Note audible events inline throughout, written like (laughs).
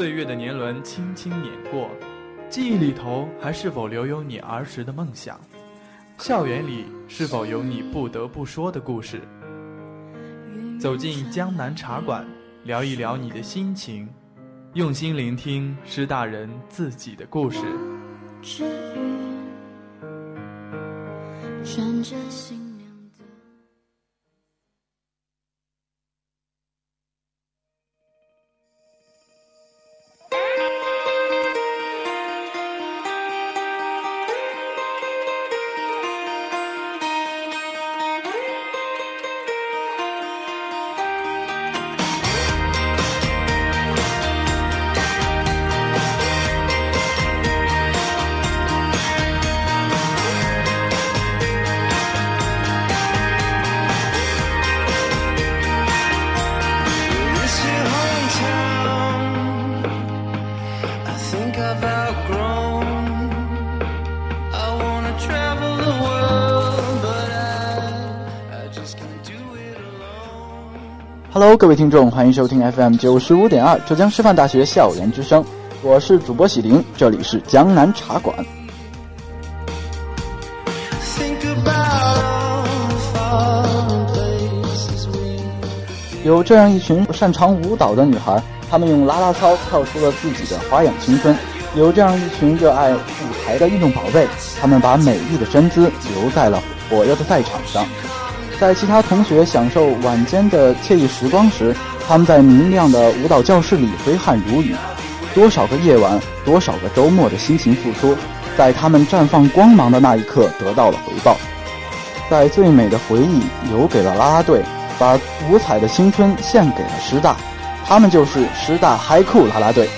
岁月的年轮轻轻碾过，记忆里头还是否留有你儿时的梦想？校园里是否有你不得不说的故事？走进江南茶馆，聊一聊你的心情。用心聆听师大人自己的故事。穿着新。Hello，各位听众，欢迎收听 FM 九十五点二浙江师范大学校园之声，我是主播喜林，这里是江南茶馆。有这样一群擅长舞蹈的女孩，她们用啦啦操跳出了自己的花样青春；有这样一群热爱舞台的运动宝贝，她们把美丽的身姿留在了火热的赛场上。在其他同学享受晚间的惬意时光时，他们在明亮的舞蹈教室里挥汗如雨。多少个夜晚，多少个周末的辛勤付出，在他们绽放光芒的那一刻得到了回报。在最美的回忆留给了啦啦队，把五彩的青春献给了师大，他们就是师大嗨酷啦啦队。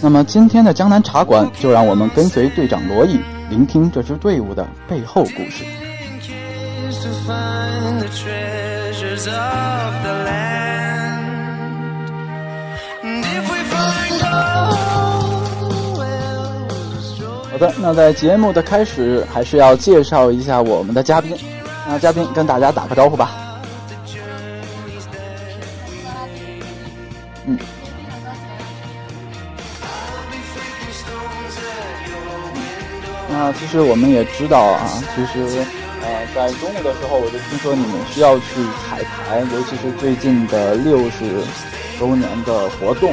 那么今天的江南茶馆，就让我们跟随队长罗毅，聆听这支队伍的背后故事。好的，那在节目的开始，还是要介绍一下我们的嘉宾。那嘉宾跟大家打个招呼吧。嗯。那其实我们也知道啊，其实。呃，在中午的时候，我就听说你们需要去彩排，尤其是最近的六十周年的活动，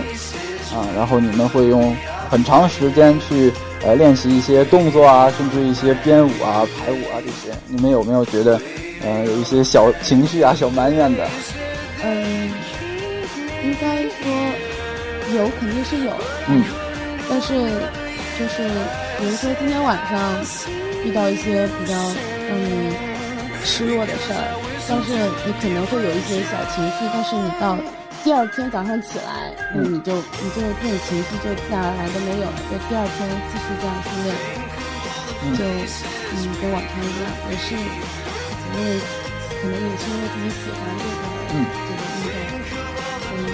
啊，然后你们会用很长时间去呃练习一些动作啊，甚至一些编舞啊、排舞啊这些。你们有没有觉得呃有一些小情绪啊、小埋怨的？嗯，应该说有，肯定是有。嗯，但是就是比如说今天晚上遇到一些比较。让你失落的事儿，但是你可能会有一些小情绪，但是你到第二天早上起来，那你就你就这种情绪就自然而然都没有了，就第二天继续这样训练，就嗯跟往常一样，也是因为可能也是因为自己喜欢这个这个运动，所以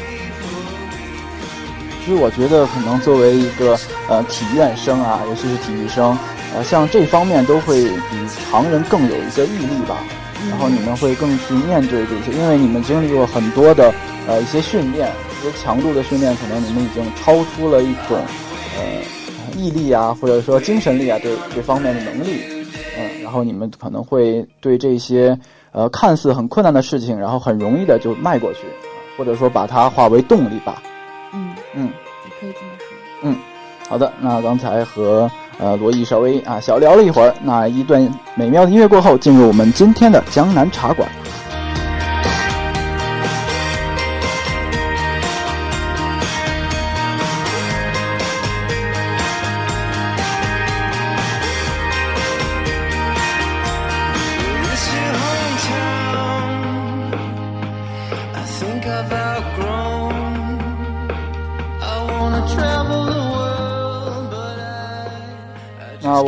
其实我觉得可能作为一个呃体院生啊，尤其是体育生。呃，像这方面都会比常人更有一些毅力吧，然后你们会更去面对这些，因为你们经历过很多的呃一些训练，一些强度的训练，可能你们已经超出了一种呃毅力啊，或者说精神力啊这这方面的能力，嗯，然后你们可能会对这些呃看似很困难的事情，然后很容易的就迈过去，或者说把它化为动力吧。嗯嗯，你可以这么说。嗯，好的，那刚才和。呃，罗毅稍微啊小聊了一会儿，那一段美妙的音乐过后，进入我们今天的江南茶馆。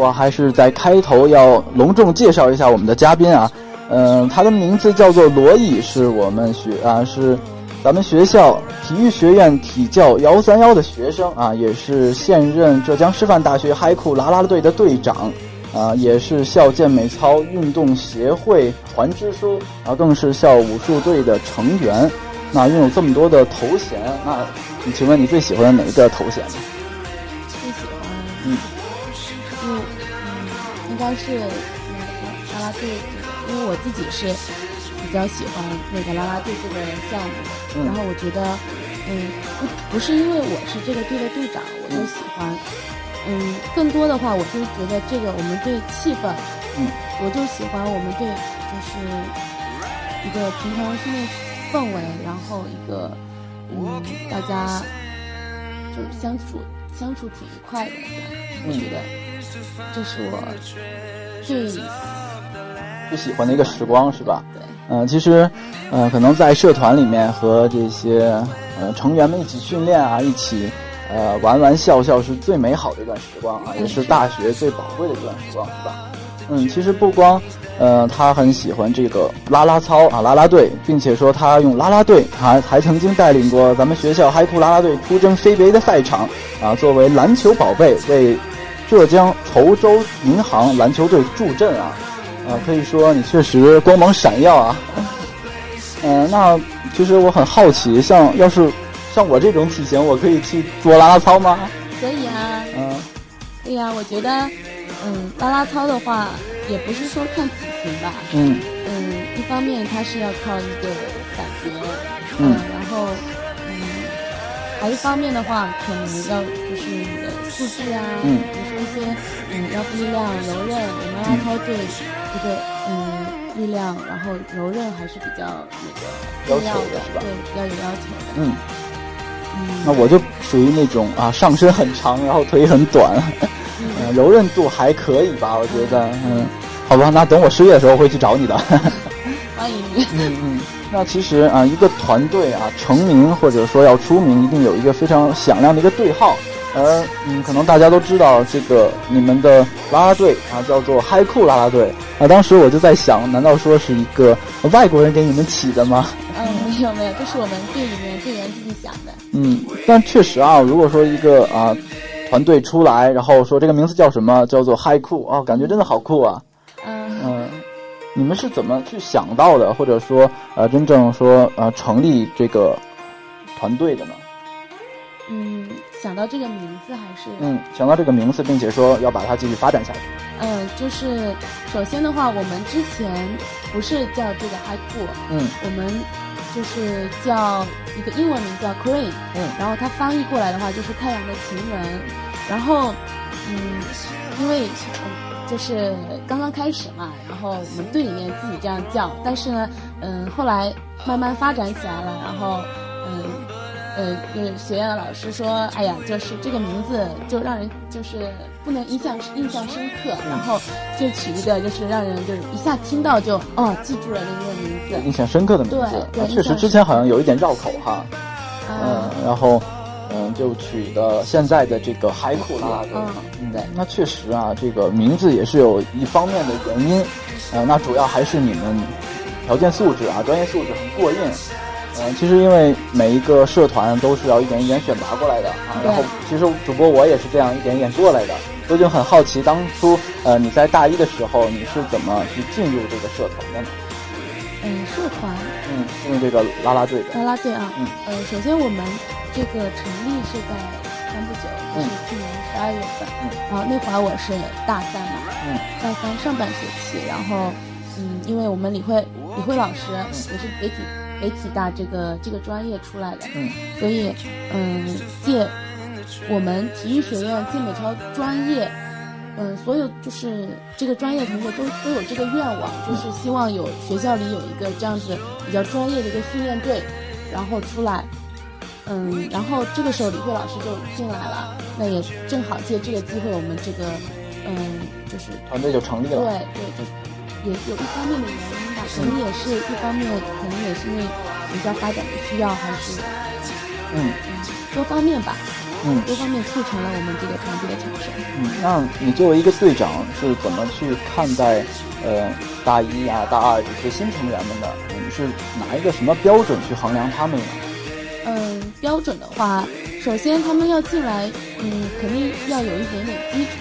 我还是在开头要隆重介绍一下我们的嘉宾啊，嗯，他的名字叫做罗毅，是我们学啊是咱们学校体育学院体教幺三幺的学生啊，也是现任浙江师范大学嗨酷啦啦队的队长啊，也是校健美操运动协会团支书啊，更是校武术队的成员。那拥有这么多的头衔，那请问你最喜欢哪一个头衔呢？应该是那个啦啦队，因为我自己是比较喜欢那个啦啦队这个项目。然后我觉得，嗯，不不是因为我是这个队的队长我就喜欢，嗯，更多的话我就觉得这个我们队气氛，嗯，我就喜欢我们队就是一个平常训练氛围，然后一个嗯大家就相处相处挺愉快的，我觉得这是我最最喜欢的一个时光是吧？对。嗯、其实，呃，可能在社团里面和这些呃成员们一起训练啊，一起呃玩玩笑笑，是最美好的一段时光啊，也是大学最宝贵的一段时光，是吧？嗯，其实不光呃他很喜欢这个啦啦操啊啦啦队，并且说他用啦啦队还还曾经带领过咱们学校嗨酷啦啦队出征 CBA 的赛场啊，作为篮球宝贝为浙江稠州银行篮球队助阵啊。啊，可以说你确实光芒闪耀啊。嗯、(laughs) 那其实我很好奇，像要是像我这种体型，我可以去做啦啦操吗？可以啊，嗯对呀、我觉得，嗯，啦啦操的话，也不是说看体型吧，嗯嗯，一方面它是要靠一个感觉，嗯然后，嗯，还一方面的话，可能要就是你的素质啊，嗯比如说一些，嗯，腰部力量、柔韧，我们啦啦操队这个，嗯，力量，然后柔韧还是比较那个要求的是吧对，要有要求的，嗯，嗯，那我就属于那种啊，上身很长，然后腿很短，(laughs) 柔韧度还可以吧？我觉得，嗯，好吧，那等我失业的时候会去找你的。(laughs) 欢迎你。(laughs) 嗯嗯，那其实啊，一个团队啊成名或者说要出名，一定有一个非常响亮的一个对号。而嗯，可能大家都知道这个你们的啦啦队啊，叫做嗨酷啦啦队啊。当时我就在想，难道说是一个外国人给你们起的吗？嗯，没有没有，这是我们队里面队员自己想的。嗯，但确实啊，如果说一个啊团队出来，然后说这个名字叫什么，叫做嗨酷啊，感觉真的好酷啊。嗯，嗯，你们是怎么去想到的，或者说呃，真正说呃成立这个团队的呢？嗯，想到这个名字还是嗯，想到这个名字，并且说要把它继续发展下去。嗯，就是首先的话，我们之前不是叫这个 Cool，嗯我们就是叫一个英文名叫 Queen，嗯然后它翻译过来的话就是太阳的情人，然后嗯，因为嗯就是刚刚开始嘛，然后我们队里面自己这样叫，但是呢，嗯，后来慢慢发展起来了，然后嗯。呃，就是学院的老师说，哎呀，就是这个名字就让人就是不能印象印象深刻，然后就取一个就是让人就是一下听到就哦记住了的一个名字，印象深刻的名字，对确实之前好像有一点绕口哈。嗯嗯，然后嗯，就取的现在的这个海库啦啦队嘛。嗯对那确实啊，这个名字也是有一方面的原因，呃，那主要还是你们条件素质啊，专业素质很过硬。嗯、其实因为每一个社团都是要一点一点选拔过来的啊，然后其实主播我也是这样一点一点过来的，我就很好奇，当初呃你在大一的时候你是怎么去进入这个社团的呢？嗯，社团嗯，进入这个啦啦队的。啦啦队啊，嗯呃，首先我们这个成立是在前不久，就是去年十二月份，嗯然后那会儿我是大三嘛，嗯大三上半学期，然后嗯，因为我们李慧李慧老师也是北体北体大这个这个专业出来的，嗯所以嗯，借我们体育学院健美操专业。嗯，所有就是这个专业同学都都有这个愿望，就是希望有学校里有一个这样子比较专业的一个训练队，然后出来，嗯，然后这个时候李慧老师就进来了，那也正好借这个机会，我们这个嗯，就是团队就成立了对对。对，就也有一方面的原因吧，可能也是一方面，可能也是因为学校发展的需要，还是嗯嗯多方面吧。嗯，多方面促成了我们这个团队的产生。嗯，那你作为一个队长是怎么去看待呃大一啊、大二这些新成员们的？你是拿一个什么标准去衡量他们呢？嗯，标准的话，首先他们要进来，嗯，肯定要有一点点基础？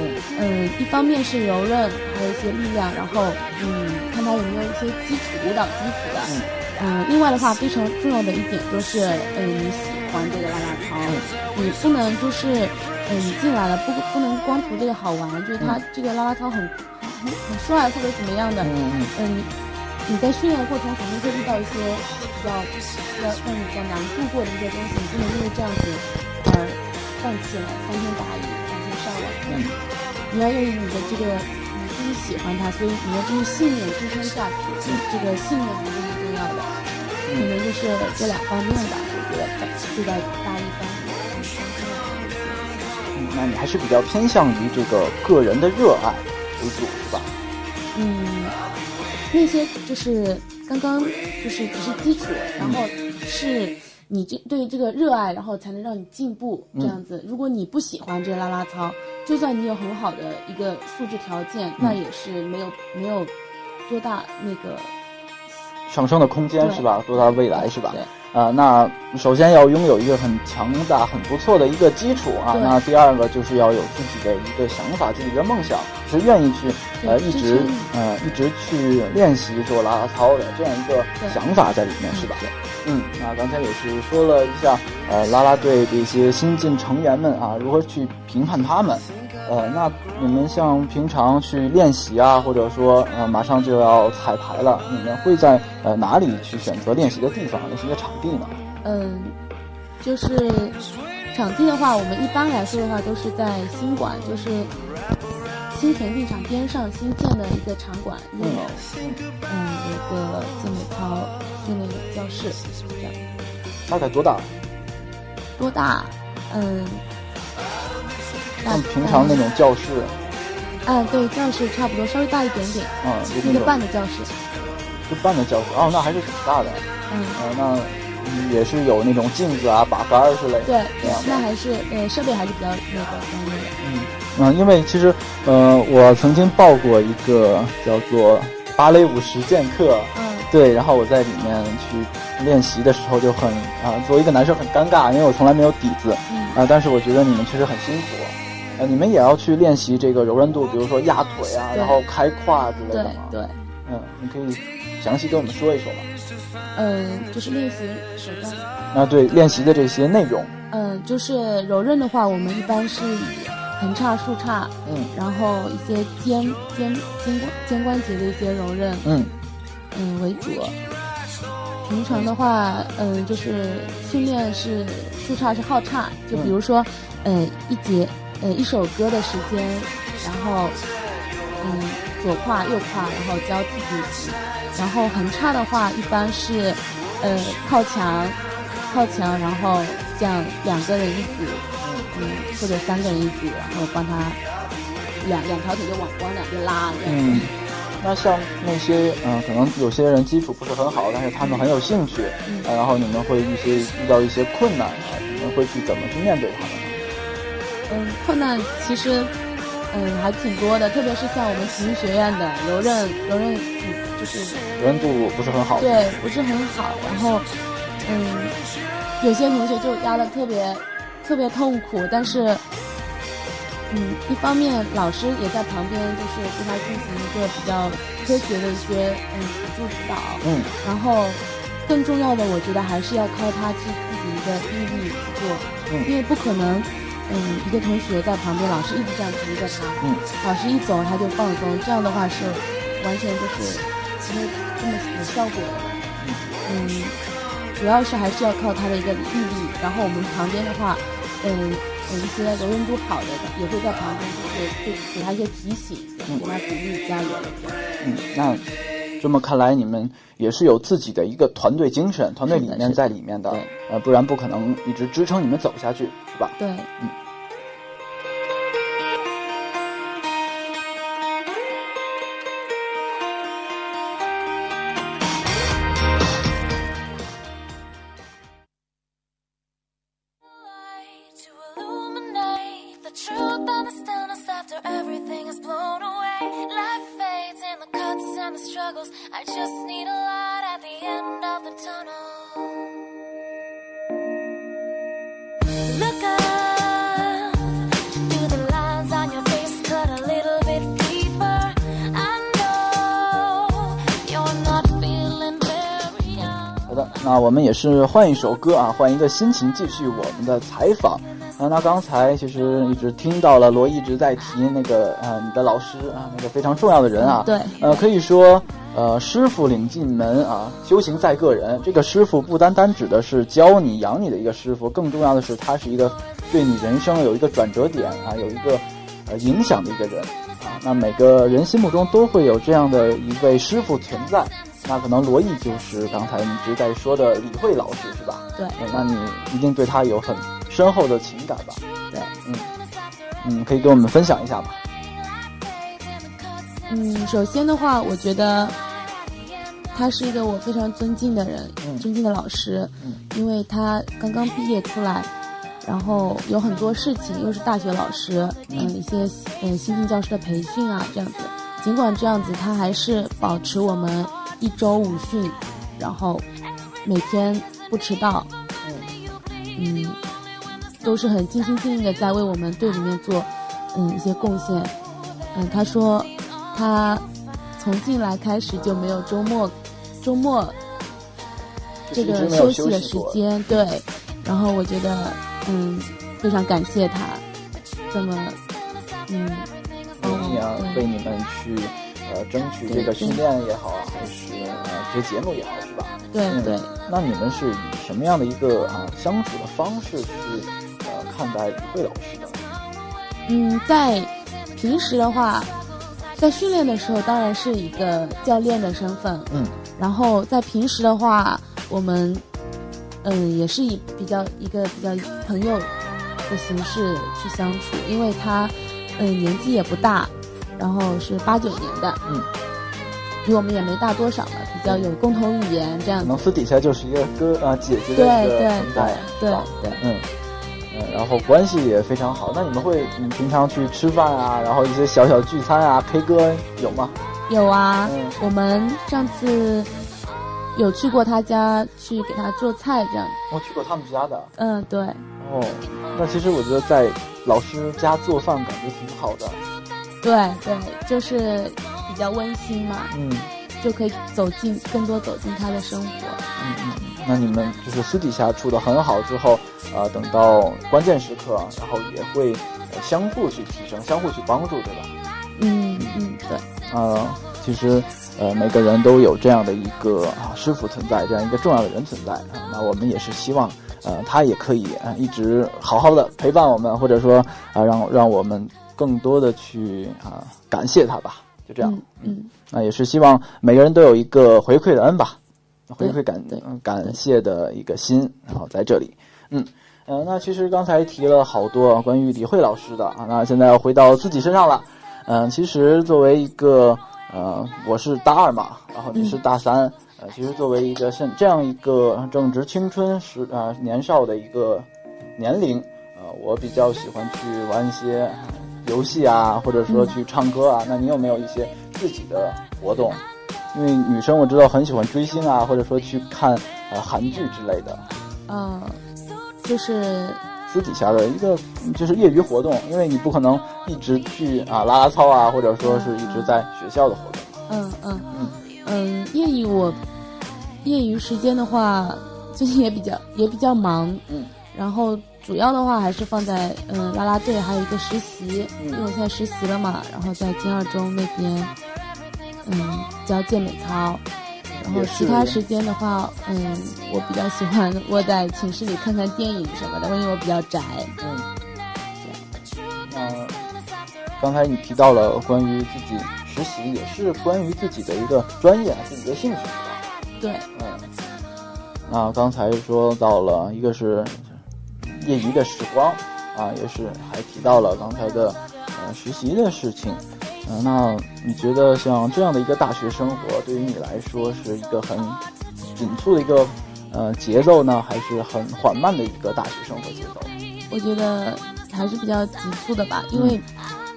嗯嗯，一方面是柔韧，还有一些力量，然后嗯，看他有没有一些基础舞蹈基础的。嗯嗯，另外的话，非常重要的一点就是，嗯，你喜欢这个啦啦操，你不能就是，嗯，你进来了不不能光图这个好玩，就是他这个啦啦操很很很帅或者怎么样的。嗯嗯嗯。你在训练的过程肯定会遇到一些比较要让你比较难度过的一些东西，你不能因为这样子而放弃了，三天打鱼。嗯，你要用你的这个你自己喜欢它，所以你要就是信念支撑下去。嗯，这个信念还是很重要的。可能就是这两方面吧，我觉得对待大一、大二很相关的嗯，那你还是比较偏向于这个个人的热爱为主，是吧？嗯。那些就是刚刚就是只是基础，然后是你这对这个热爱，然后才能让你进步这样子。如果你不喜欢这个拉拉操，就算你有很好的一个素质条件，那也是没有没有多大那个上升的空间是吧？多大未来是吧？啊，那首先要拥有一个很强大、很不错的一个基础啊。那第二个就是要有自己的一个想法、自己的梦想，是愿意去呃一直呃一直去练习做拉拉操的这样一个想法在里面，是吧？嗯，那刚才也是说了一下呃啦啦队的一些新进成员们啊，如何去评判他们。呃，那你们像平常去练习啊，或者说呃马上就要彩排了，你们会在呃哪里去选择练习的地方、练习的场地呢？嗯，就是场地的话，我们一般来说的话都是在新馆，就是新田径场边上新建的一个场馆一楼，嗯，有一个健美操训练教室，这样。大概多大？多大？嗯。像平常那种教室，嗯，对，教室差不多，稍微大一点点，嗯，一个半的教室，一半的教室，哦，那还是挺大的，嗯，呃，那也是有那种镜子啊、把杆儿之类的，对，那还是呃设备还是比较那个专业的，嗯嗯，因为其实呃我曾经报过一个叫做芭蕾舞实践课，嗯，对，然后我在里面去练习的时候就很啊，作为一个男生很尴尬，因为我从来没有底子，啊，但是我觉得你们确实很辛苦。呃，你们也要去练习这个柔韧度，比如说压腿啊，然后开胯之类的吗？对，嗯，你可以详细跟我们说一说吗？嗯，就是练习手段。啊，对，练习的这些内容。嗯，就是柔韧的话，我们一般是以横叉、竖叉，嗯，然后一些肩肩肩关肩关节的一些柔韧，嗯嗯为主。平常的话，嗯，就是训练是竖叉是号叉，就比如说，呃，一节。呃，一首歌的时间，然后，嗯，左胯右胯，然后交替进行。然后横叉的话，一般是，呃，靠墙，靠墙，然后这样两个人一组，嗯，或者三个人一组，然后帮他两两条腿就往往两边拉。嗯，那像那些，嗯，可能有些人基础不是很好，但是他们很有兴趣，嗯，然后你们会一些遇到一些困难啊，你们会去怎么去面对他们？嗯，困难其实，嗯，还挺多的，特别是像我们体育学院的柔韧，柔韧，就是柔韧度不是很好，对，不是很好。然后，嗯，有些同学就压的特别，特别痛苦。但是，嗯，一方面老师也在旁边，就是对他进行一个比较科学的一些嗯辅助指导。嗯。然后，更重要的，我觉得还是要靠他自自己的毅力去做，嗯，因为不可能。嗯，一个同学在旁边，老师一直这样陪着他。嗯，老师一走他就放松，这样的话是完全就是没有这么有效果的。嗯，主要是还是要靠他的一个毅力。然后我们旁边的话，嗯，有一些柔韧度好的也会在旁边，就是给给他一些提醒，给他鼓励加油。嗯，那这么看来，你们也是有自己的一个团队精神、团队理念在里面的。呃，不然不可能一直支撑你们走下去。是吧对，嗯。And the struggles. I just need a light at the end 那我们也是换一首歌啊，换一个心情，继续我们的采访。啊，那刚才其实一直听到了罗一直在提那个呃你的老师啊，那个非常重要的人啊，对呃可以说呃师傅领进门啊，修行在个人。这个师傅不单单指的是教你养你的一个师傅，更重要的是他是一个对你人生有一个转折点啊，有一个呃影响的一个人啊。那每个人心目中都会有这样的一位师傅存在。那可能罗毅就是刚才你一直在说的李慧老师是吧？对嗯那你一定对他有很深厚的情感吧？对，嗯嗯，可以跟我们分享一下吗？嗯，首先的话，我觉得他是一个我非常尊敬的人，嗯尊敬的老师，嗯因为他刚刚毕业出来，然后有很多事情，又是大学老师，嗯，一些嗯新进教师的培训啊，这样子。尽管这样子，他还是保持我们一周五训，然后每天不迟到，嗯，都是很尽心尽力的在为我们队里面做嗯一些贡献。嗯，他说他从进来开始就没有周末周末这个休息的时间，对。然后我觉得嗯非常感谢他这么嗯为你们去呃争取这个训练也好啊，还是呃这些节目也好，是吧？嗯对对。那你们是以什么样的一个啊相处的方式去呃看待李慧老师的？嗯，在平时的话，在训练的时候当然是一个教练的身份，嗯，然后在平时的话，我们嗯也是以比较一个比较朋友的形式去相处，因为他嗯年纪也不大，然后是八九年的，嗯，比我们也没大多少了，比较有共同语言这样子可能，私底下就是一个哥啊姐姐的对一个对存在，对对嗯。嗯，然后关系也非常好。那你们会，你平常去吃饭啊，然后一些小小聚餐啊，K 歌有吗？有啊，嗯我们上次有去过他家去给他做菜这样，我去过他们家的。嗯，对。哦，那其实我觉得在老师家做饭感觉挺好的。对对，就是比较温馨嘛，嗯就可以走进更多走进他的生活。嗯嗯。那你们就是私底下处的很好之后，呃，等到关键时刻，然后也会、呃、相互去提升，相互去帮助，对吧？嗯嗯，对，呃，其实呃每个人都有这样的一个啊师傅存在，这样一个重要的人存在啊。那我们也是希望呃他也可以呃一直好好的陪伴我们，或者说啊、让让我们更多的去啊、感谢他吧，就这样。嗯嗯那也是希望每个人都有一个回馈的恩吧，回馈感感谢的一个心，然后在这里，嗯。呃，那其实刚才提了好多关于李慧老师的啊，那现在要回到自己身上了。嗯、其实作为一个呃，我是大二嘛，然后你是大三，呃，其实作为一个现这样一个正值青春时啊、年少的一个年龄，呃，我比较喜欢去玩一些呃游戏啊，或者说去唱歌啊。那你有没有一些自己的活动？因为女生我知道很喜欢追星啊，或者说去看呃韩剧之类的。嗯，就是私底下的一个就是业余活动，因为你不可能一直去啊拉拉操啊，或者说是一直在学校的活动。嗯嗯嗯嗯，业余我业余时间的话，最近也比较也比较忙，嗯，然后主要的话还是放在嗯啦啦队，还有一个实习，嗯因为我现在实习了嘛，然后在金二中那边，嗯教健美操。然后其他时间的话，嗯，我比较喜欢窝在寝室里看看电影什么的，因为我比较宅。嗯，那刚才你提到了关于自己实习，也是关于自己的一个专业、自己的兴趣？对，嗯。那刚才说到了一个是业余的时光啊，也是还提到了刚才的呃实习的事情。嗯、那你觉得像这样的一个大学生活，对于你来说是一个很紧促的一个呃节奏呢，还是很缓慢的一个大学生活节奏？我觉得还是比较急促的吧，因为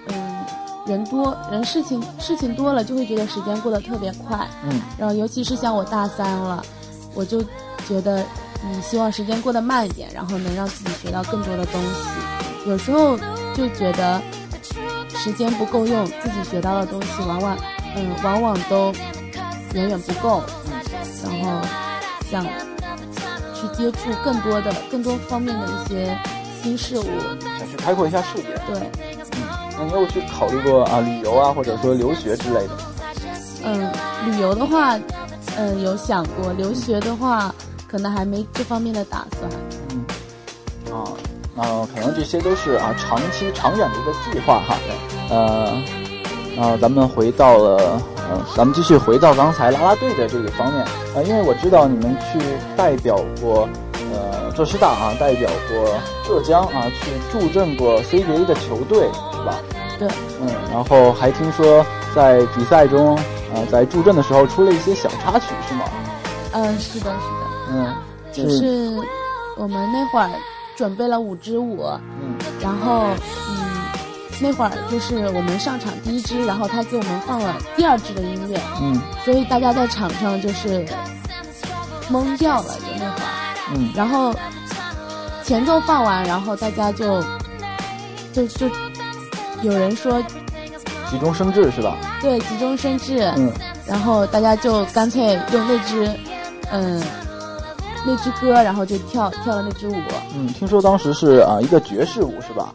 嗯人多人事情事情多了，就会觉得时间过得特别快。嗯然后尤其是像我大三了，我就觉得嗯希望时间过得慢一点，然后能让自己学到更多的东西。有时候就觉得时间不够用，自己学到的东西往往嗯往往都远远不够。然后想去接触更多的、更多方面的一些新事物。想去开阔一下视野。对，嗯那你有去考虑过啊旅游啊，或者说留学之类的吗？嗯，旅游的话，嗯，有想过；留学的话，可能还没这方面的打算。嗯，啊，那可能这些都是啊长期长远的一个计划哈。呃，啊，咱们回到了，呃，咱们继续回到刚才啦啦队的这个方面啊、呃，因为我知道你们去代表过呃浙师大啊，代表过浙江啊，去助阵过 CBA 的球队是吧？对，嗯，然后还听说在比赛中啊、呃，在助阵的时候出了一些小插曲是吗？嗯，是的，是的，嗯，就是。我们那会儿准备了五支舞，嗯，然后嗯。那会儿就是我们上场第一支，然后他给我们放了第二支的音乐，嗯，所以大家在场上就是懵掉了，就那会儿，嗯，然后前奏放完，然后大家就就就有人说急中生智是吧？对，急中生智，嗯，然后大家就干脆用那支嗯那支歌，然后就跳跳了那支舞，嗯，听说当时是啊一个爵士舞是吧？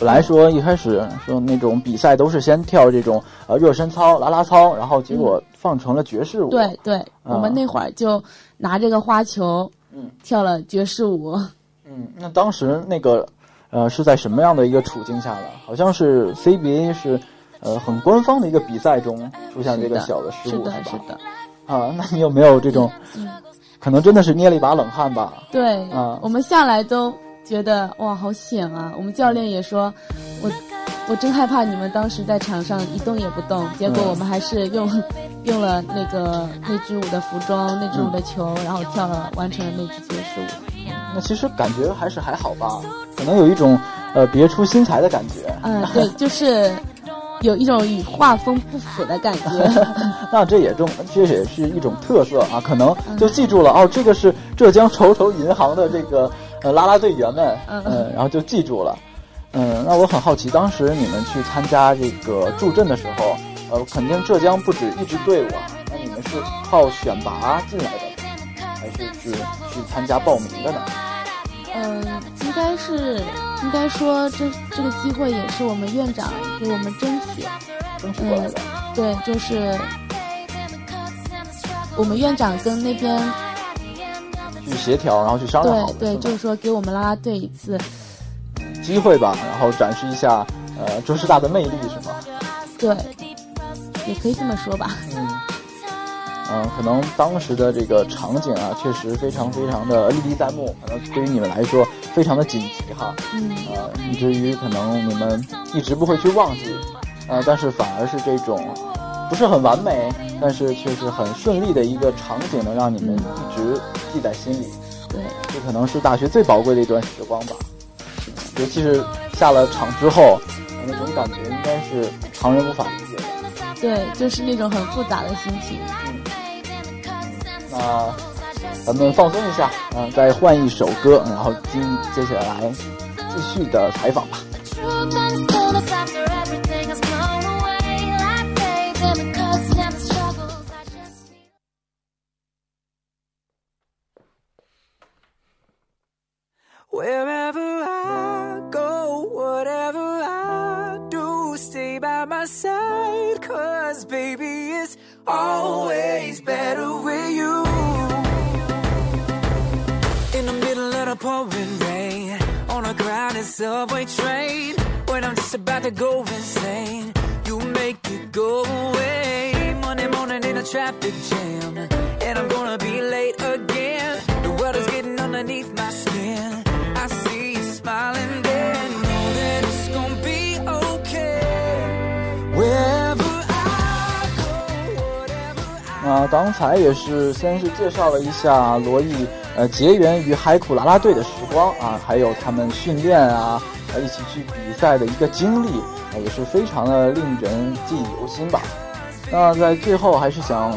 本来说一开始说那种比赛都是先跳这种呃热身操、啦啦操，然后结果放成了爵士舞。对对，我们那会儿就拿这个花球，嗯，跳了爵士舞。嗯，那当时那个呃是在什么样的一个处境下呢？好像是 CBA 是呃很官方的一个比赛中出现这个小的失误是的，吧？是的。啊，那你有没有这种？嗯，可能真的是捏了一把冷汗吧？对，啊，我们下来都。觉得哇，好险啊！我们教练也说，我我真害怕你们当时在场上一动也不动。结果我们还是用、嗯、用了那个那支舞的服装、那支舞的球，嗯、然后跳了完成了那支爵士舞。那其实感觉还是还好吧，可能有一种呃别出心裁的感觉。嗯，对，就是有一种与画风不符的感觉。(laughs) 那这也中，这也是一种特色啊！可能就记住了、嗯、哦，这个是浙江稠稠银行的这个。呃，啦啦队员们，嗯、呃，然后就记住了，嗯，那我很好奇，当时你们去参加这个助阵的时候，呃，肯定浙江不止一支队伍啊，那你们是靠选拔进来的，还是去去参加报名的呢？嗯，应该是，应该说这这个机会也是我们院长给我们争取，争取过来的、嗯。对，就是我们院长跟那边。去协调，然后去商量好对对，就是说给我们啦啦队一次机会吧，然后展示一下呃中师大的魅力，是吗？对，也可以这么说吧。嗯嗯、呃，可能当时的这个场景啊，确实非常非常的历历在目，可能对于你们来说非常的紧急哈。嗯。呃，以至于可能你们一直不会去忘记，呃，但是反而是这种不是很完美，但是却是很顺利的一个场景，能让你们一直记在心里。对，这可能是大学最宝贵的一段时光吧。尤其是下了场之后，那种感觉应该是常人无法理解的。对，就是那种很复杂的心情。嗯。那咱们放松一下，嗯、呃，再换一首歌，然后接接下来继续的采访吧。Wherever I go, whatever I do, stay by my side. Cause baby, it's always better with a crowded subway train, when I'm just about to go insane, you make it go away. Monday morning in a traffic jam, and I'm gonna be late again. The world is getting underneath my 那刚才也是先是介绍了一下罗毅呃结缘于海苦啦啦队的时光啊，还有他们训练啊，呃一起去比赛的一个经历，啊也是非常的令人记忆犹新吧。那在最后还是想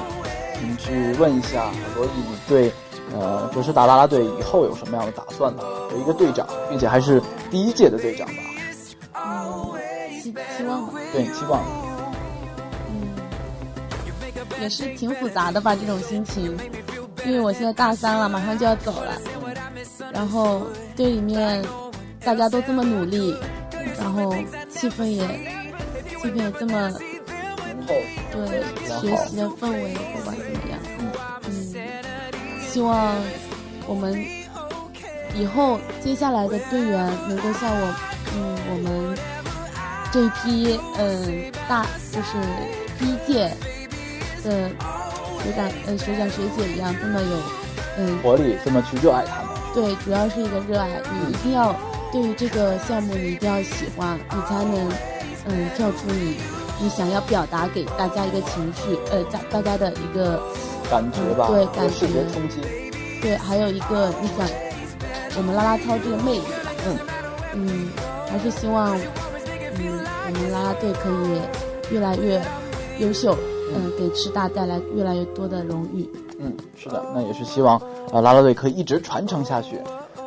嗯去问一下罗毅，你对呃浙师大啦啦队以后有什么样的打算呢？有一个队长，并且还是第一届的队长吧？嗯，期期望吧，对，期望。也是挺复杂的吧，这种心情，因为我现在大三了，马上就要走了，然后队里面大家都这么努力，然后气氛也气氛也这么对学习的氛围，不管怎么样，嗯，希望我们以后接下来的队员能够像我，嗯，我们这一批嗯大就是第一届的学长呃学长学姐一样这么有嗯活力，这么去热爱他们。对，主要是一个热爱，你一定要对于这个项目你一定要喜欢，你才能嗯跳出你你想要表达给大家一个情绪，呃，大大家的一个感觉吧，嗯对感觉觉冲击。对，还有一个你想我们啦啦操这个魅力吧，嗯嗯，还是希望嗯我们啦啦队可以越来越优秀，嗯，给师大带来越来越多的荣誉。嗯，是的，那也是希望呃啦啦队可以一直传承下去。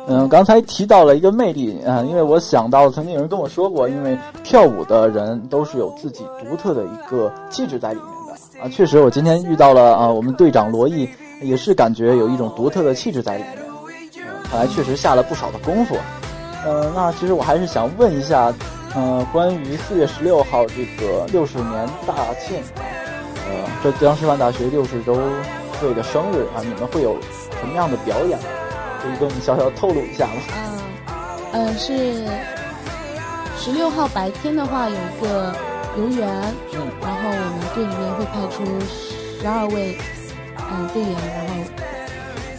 嗯，刚才提到了一个魅力啊、呃因为我想到曾经有人跟我说过，因为跳舞的人都是有自己独特的一个气质在里面的啊。确实，我今天遇到了啊、我们队长罗毅，也是感觉有一种独特的气质在里面。嗯、看来确实下了不少的功夫。呃，那其实我还是想问一下，呃，关于四月十六号这个六十年大庆啊，呃，浙江师范大学六十周岁的生日啊，你们会有什么样的表演？可以跟我们小小透露一下吗？嗯，呃，是十六号白天的话有一个游园，嗯。然后我们队里面会派出十二位嗯队员，然后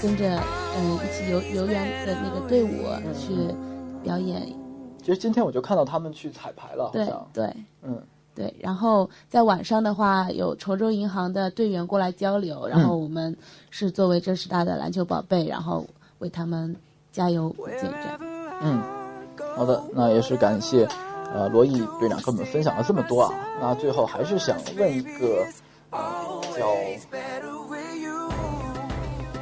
跟着嗯一起游游园的那个队伍去表演，其实今天我就看到他们去彩排了，好对像，对。嗯对。然后在晚上的话，有稠州银行的队员过来交流，然后我们是作为浙师大的篮球宝贝，然后为他们加油鼓劲这样。嗯，好的，那也是感谢呃罗毅队长跟我们分享了这么多啊。那最后还是想问一个呃叫，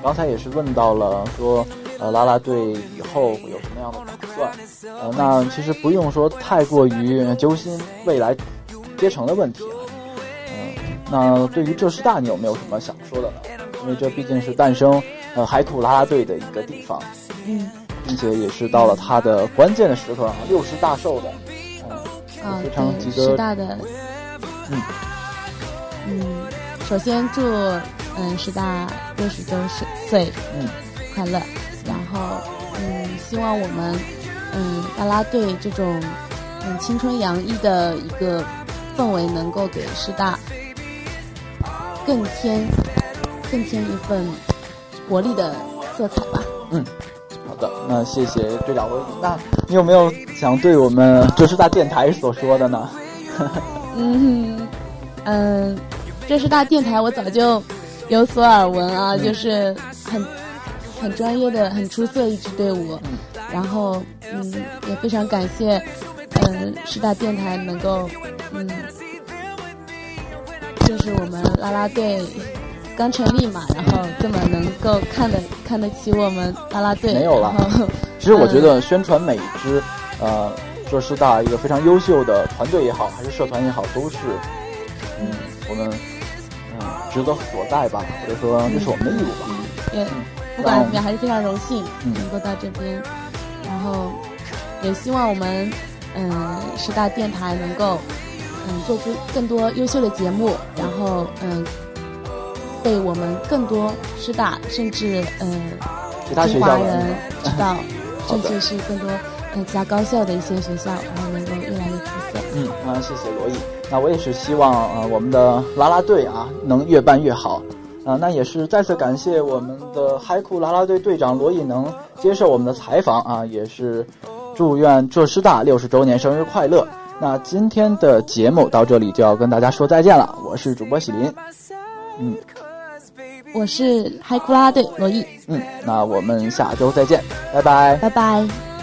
刚才也是问到了说呃拉拉队以后会有什么样的打算？呃，那其实不用说太过于揪心未来阶层的问题了。嗯、那对于浙师大你有没有什么想说的呢？因为这毕竟是诞生呃海土啦啦队的一个地方。嗯并且也是到了它的关键的时刻啊，六十大寿的，嗯，啊，非常对，值得师大的，嗯嗯，首先祝嗯师大六十周岁嗯快乐，然后嗯希望我们嗯啦啦队这种嗯青春洋溢的一个氛围能够给师大更添更添一份活力的色彩吧。嗯好的，那谢谢队长罗毅。那你有没有想对我们浙师大电台所说的呢？(laughs) 嗯嗯，浙师大电台我早就有所耳闻啊，就是很很专业的、很出色一支队伍。然后嗯，也非常感谢嗯师大电台能够嗯，就是我们啦啦队刚成立嘛，然后这么能够看得看得起我们啦啦队，没有了其实我觉得宣传每一支呃浙师大一个非常优秀的团队也好，还是社团也好，都是嗯我们嗯职责所在吧，或者说这是我们的义务吧。也不管怎么样，还是非常荣幸嗯能够到这边，然后也希望我们嗯师大电台能够嗯做出更多优秀的节目，然后嗯被我们更多师大甚至嗯其他学清华人校 (laughs) 知道，甚至是更多嗯其他高校的一些学校，然后能够越来越出色。嗯，啊谢谢罗毅。那我也是希望呃我们的啦啦队啊能越办越好。啊、那也是再次感谢我们的嗨酷啦啦队队长罗毅能接受我们的采访啊，也是祝愿浙师大六十周年生日快乐。那今天的节目到这里就要跟大家说再见了，我是主播喜林，嗯，我是嗨库拉队罗毅，嗯，那我们下周再见，拜拜。拜拜。